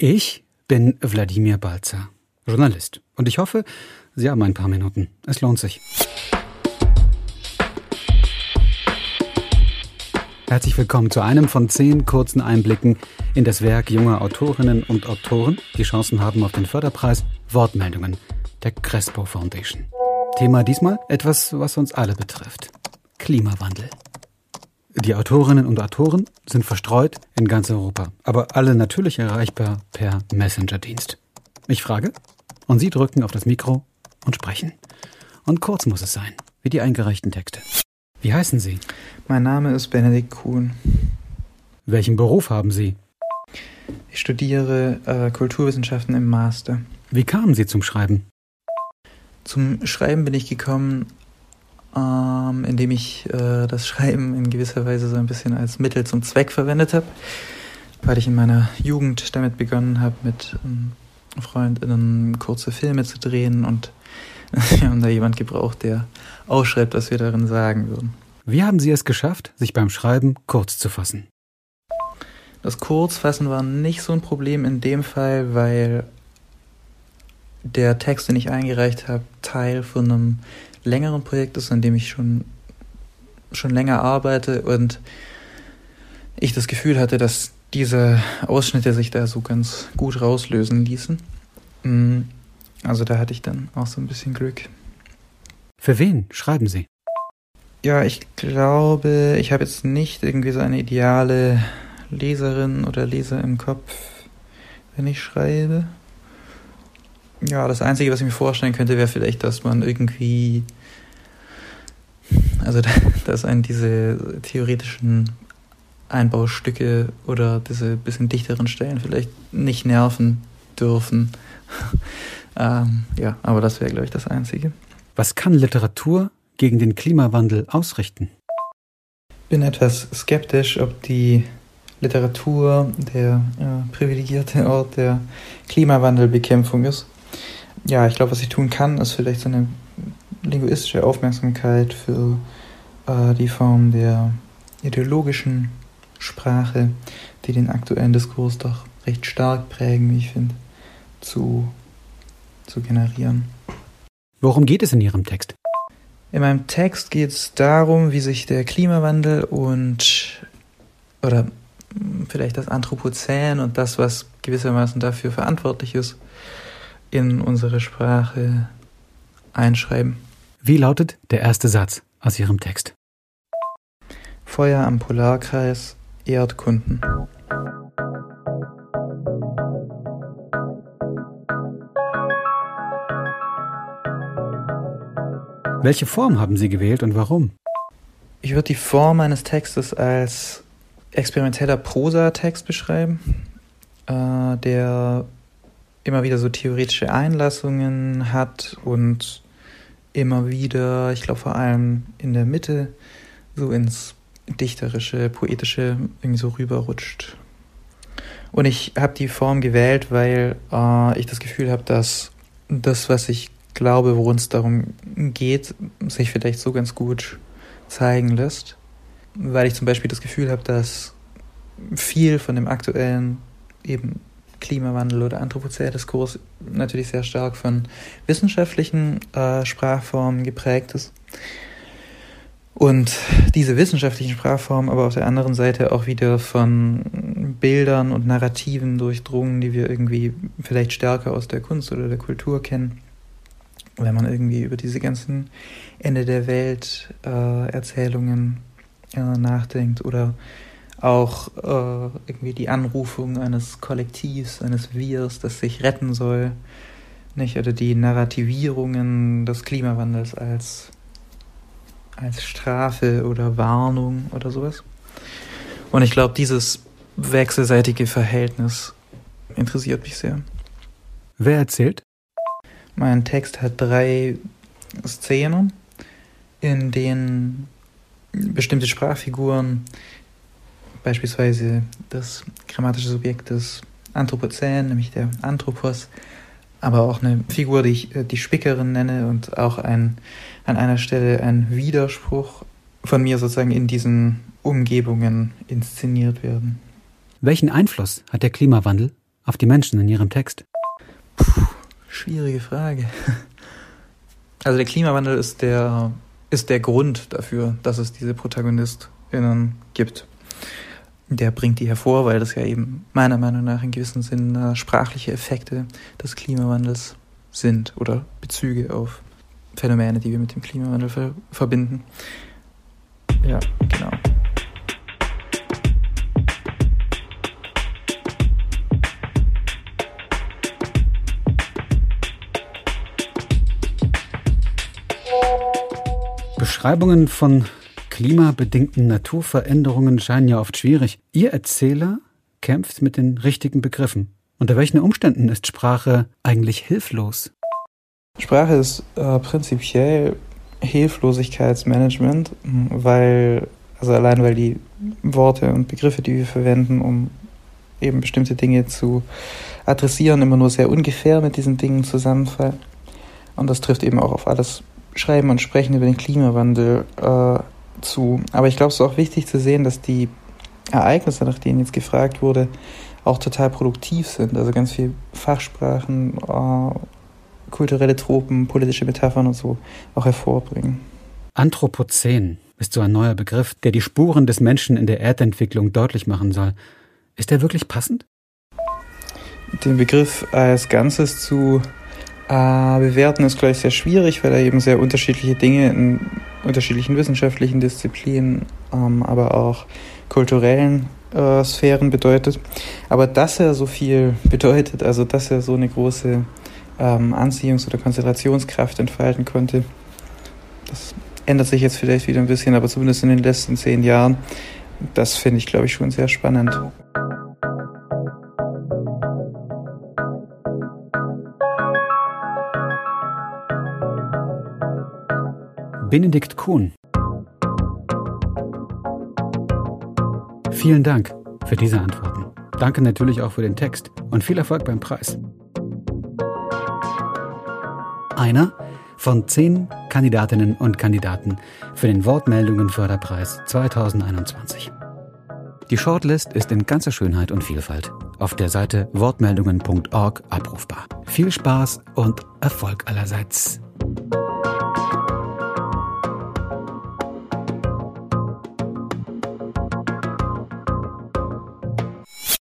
Ich bin Wladimir Balzer, Journalist. Und ich hoffe, Sie haben ein paar Minuten. Es lohnt sich. Herzlich willkommen zu einem von zehn kurzen Einblicken in das Werk junger Autorinnen und Autoren, die Chancen haben auf den Förderpreis Wortmeldungen der Crespo Foundation. Thema diesmal etwas, was uns alle betrifft. Klimawandel. Die Autorinnen und Autoren sind verstreut in ganz Europa, aber alle natürlich erreichbar per Messenger-Dienst. Ich frage und Sie drücken auf das Mikro und sprechen. Und kurz muss es sein, wie die eingereichten Texte. Wie heißen Sie? Mein Name ist Benedikt Kuhn. Welchen Beruf haben Sie? Ich studiere äh, Kulturwissenschaften im Master. Wie kamen Sie zum Schreiben? Zum Schreiben bin ich gekommen, ähm, indem ich äh, das Schreiben in gewisser Weise so ein bisschen als Mittel zum Zweck verwendet habe, weil ich in meiner Jugend damit begonnen habe, mit ähm, Freundinnen kurze Filme zu drehen und wir haben da jemand gebraucht, der ausschreibt, was wir darin sagen würden. Wie haben Sie es geschafft, sich beim Schreiben kurz zu fassen? Das Kurzfassen war nicht so ein Problem in dem Fall, weil der Text, den ich eingereicht habe, Teil von einem längeren Projekt ist, an dem ich schon, schon länger arbeite und ich das Gefühl hatte, dass diese Ausschnitte sich da so ganz gut rauslösen ließen. Mm, also da hatte ich dann auch so ein bisschen Glück. Für wen schreiben Sie? Ja, ich glaube, ich habe jetzt nicht irgendwie so eine ideale Leserin oder Leser im Kopf, wenn ich schreibe. Ja, das Einzige, was ich mir vorstellen könnte, wäre vielleicht, dass man irgendwie, also dass einen diese theoretischen Einbaustücke oder diese bisschen dichteren Stellen vielleicht nicht nerven dürfen. ähm, ja, aber das wäre, glaube ich, das Einzige. Was kann Literatur gegen den Klimawandel ausrichten? Ich bin etwas skeptisch, ob die Literatur der äh, privilegierte Ort der Klimawandelbekämpfung ist. Ja, ich glaube, was ich tun kann, ist vielleicht so eine linguistische Aufmerksamkeit für äh, die Form der ideologischen Sprache, die den aktuellen Diskurs doch recht stark prägen, wie ich finde, zu, zu generieren. Worum geht es in Ihrem Text? In meinem Text geht es darum, wie sich der Klimawandel und oder vielleicht das Anthropozän und das, was gewissermaßen dafür verantwortlich ist, in unsere Sprache einschreiben. Wie lautet der erste Satz aus Ihrem Text? Feuer am Polarkreis, Erdkunden. Welche Form haben Sie gewählt und warum? Ich würde die Form meines Textes als experimenteller Prosatext beschreiben, äh, der immer wieder so theoretische Einlassungen hat und immer wieder, ich glaube vor allem in der Mitte, so ins dichterische, poetische irgendwie so rüberrutscht. Und ich habe die Form gewählt, weil äh, ich das Gefühl habe, dass das, was ich glaube, worum es darum geht, sich vielleicht so ganz gut zeigen lässt. Weil ich zum Beispiel das Gefühl habe, dass viel von dem aktuellen eben Klimawandel oder Anthropozän-Diskurs natürlich sehr stark von wissenschaftlichen äh, Sprachformen geprägt ist. Und diese wissenschaftlichen Sprachformen aber auf der anderen Seite auch wieder von Bildern und Narrativen durchdrungen, die wir irgendwie vielleicht stärker aus der Kunst oder der Kultur kennen. Wenn man irgendwie über diese ganzen Ende der Welt äh, Erzählungen äh, nachdenkt oder auch äh, irgendwie die Anrufung eines Kollektivs, eines Wirs, das sich retten soll, nicht? Oder die Narrativierungen des Klimawandels als, als Strafe oder Warnung oder sowas. Und ich glaube, dieses wechselseitige Verhältnis interessiert mich sehr. Wer erzählt? Mein Text hat drei Szenen, in denen bestimmte Sprachfiguren beispielsweise das grammatische Subjekt des Anthropozän, nämlich der Anthropos, aber auch eine Figur, die ich äh, die Spickerin nenne und auch ein, an einer Stelle ein Widerspruch von mir sozusagen in diesen Umgebungen inszeniert werden. Welchen Einfluss hat der Klimawandel auf die Menschen in Ihrem Text? Puh, schwierige Frage. Also der Klimawandel ist der, ist der Grund dafür, dass es diese ProtagonistInnen gibt. Der bringt die hervor, weil das ja eben meiner Meinung nach in gewissem Sinn äh, sprachliche Effekte des Klimawandels sind oder Bezüge auf Phänomene, die wir mit dem Klimawandel ver verbinden. Ja, genau. Beschreibungen von klimabedingten Naturveränderungen scheinen ja oft schwierig. Ihr Erzähler kämpft mit den richtigen Begriffen. Unter welchen Umständen ist Sprache eigentlich hilflos? Sprache ist äh, prinzipiell Hilflosigkeitsmanagement, weil, also allein weil die Worte und Begriffe, die wir verwenden, um eben bestimmte Dinge zu adressieren, immer nur sehr ungefähr mit diesen Dingen zusammenfallen. Und das trifft eben auch auf alles Schreiben und Sprechen über den Klimawandel äh, zu. Aber ich glaube, es ist auch wichtig zu sehen, dass die Ereignisse, nach denen jetzt gefragt wurde, auch total produktiv sind. Also ganz viel Fachsprachen, äh, kulturelle Tropen, politische Metaphern und so auch hervorbringen. Anthropozän ist so ein neuer Begriff, der die Spuren des Menschen in der Erdentwicklung deutlich machen soll. Ist der wirklich passend? Den Begriff als Ganzes zu äh, bewerten ist gleich sehr schwierig, weil er eben sehr unterschiedliche Dinge in unterschiedlichen wissenschaftlichen Disziplinen, ähm, aber auch kulturellen äh, Sphären bedeutet. Aber dass er so viel bedeutet, also dass er so eine große ähm, Anziehungs- oder Konzentrationskraft entfalten konnte. Das ändert sich jetzt vielleicht wieder ein bisschen, aber zumindest in den letzten zehn Jahren. Das finde ich, glaube ich, schon sehr spannend. Benedikt Kuhn. Vielen Dank für diese Antworten. Danke natürlich auch für den Text und viel Erfolg beim Preis einer von zehn Kandidatinnen und Kandidaten für den Wortmeldungen-Förderpreis 2021. Die Shortlist ist in ganzer Schönheit und Vielfalt auf der Seite wortmeldungen.org abrufbar. Viel Spaß und Erfolg allerseits.